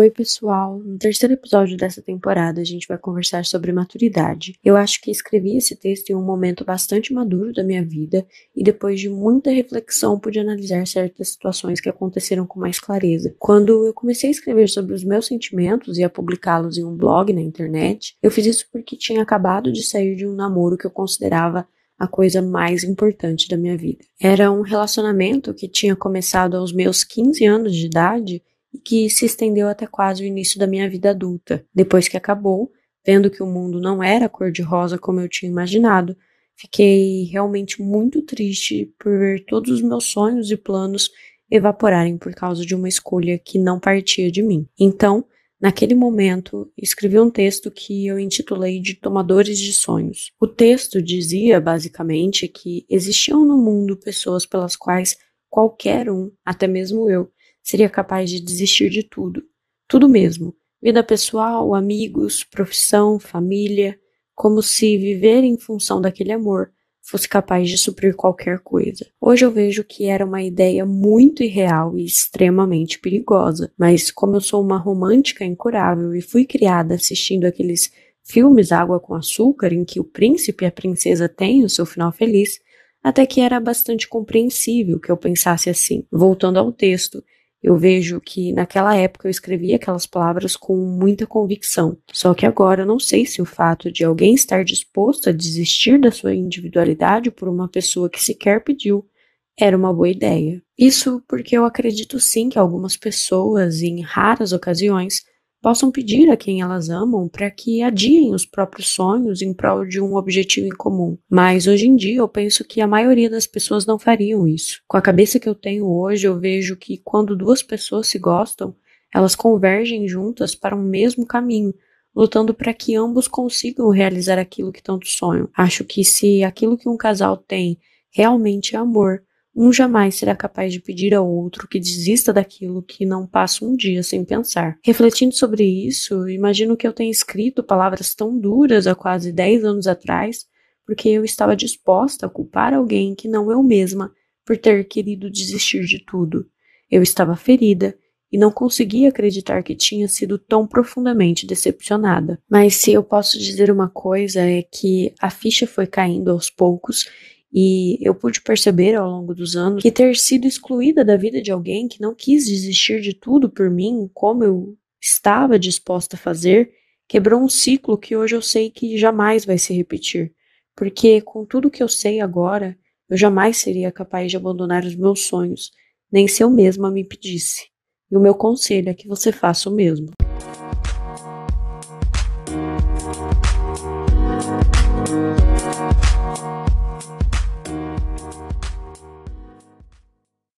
Oi, pessoal! No terceiro episódio dessa temporada, a gente vai conversar sobre maturidade. Eu acho que escrevi esse texto em um momento bastante maduro da minha vida e depois de muita reflexão pude analisar certas situações que aconteceram com mais clareza. Quando eu comecei a escrever sobre os meus sentimentos e a publicá-los em um blog na internet, eu fiz isso porque tinha acabado de sair de um namoro que eu considerava a coisa mais importante da minha vida. Era um relacionamento que tinha começado aos meus 15 anos de idade e que se estendeu até quase o início da minha vida adulta. Depois que acabou, vendo que o mundo não era cor-de-rosa como eu tinha imaginado, fiquei realmente muito triste por ver todos os meus sonhos e planos evaporarem por causa de uma escolha que não partia de mim. Então, naquele momento, escrevi um texto que eu intitulei de Tomadores de Sonhos. O texto dizia, basicamente, que existiam no mundo pessoas pelas quais qualquer um, até mesmo eu, seria capaz de desistir de tudo, tudo mesmo, vida pessoal, amigos, profissão, família, como se viver em função daquele amor fosse capaz de suprir qualquer coisa. Hoje eu vejo que era uma ideia muito irreal e extremamente perigosa, mas como eu sou uma romântica incurável e fui criada assistindo aqueles filmes Água com Açúcar em que o príncipe e a princesa têm o seu final feliz, até que era bastante compreensível que eu pensasse assim. Voltando ao texto, eu vejo que naquela época eu escrevi aquelas palavras com muita convicção. Só que agora eu não sei se o fato de alguém estar disposto a desistir da sua individualidade por uma pessoa que sequer pediu era uma boa ideia. Isso porque eu acredito sim que algumas pessoas, em raras ocasiões, possam pedir a quem elas amam para que adiem os próprios sonhos em prol de um objetivo em comum. Mas hoje em dia eu penso que a maioria das pessoas não fariam isso. Com a cabeça que eu tenho hoje, eu vejo que quando duas pessoas se gostam, elas convergem juntas para um mesmo caminho, lutando para que ambos consigam realizar aquilo que tanto sonham. Acho que se aquilo que um casal tem realmente é amor, um jamais será capaz de pedir ao outro que desista daquilo que não passa um dia sem pensar. Refletindo sobre isso, imagino que eu tenha escrito palavras tão duras há quase 10 anos atrás, porque eu estava disposta a culpar alguém que não eu mesma por ter querido desistir de tudo. Eu estava ferida e não conseguia acreditar que tinha sido tão profundamente decepcionada. Mas se eu posso dizer uma coisa é que a ficha foi caindo aos poucos e eu pude perceber ao longo dos anos que ter sido excluída da vida de alguém que não quis desistir de tudo por mim, como eu estava disposta a fazer, quebrou um ciclo que hoje eu sei que jamais vai se repetir. Porque com tudo que eu sei agora, eu jamais seria capaz de abandonar os meus sonhos, nem se eu mesma me pedisse. E o meu conselho é que você faça o mesmo.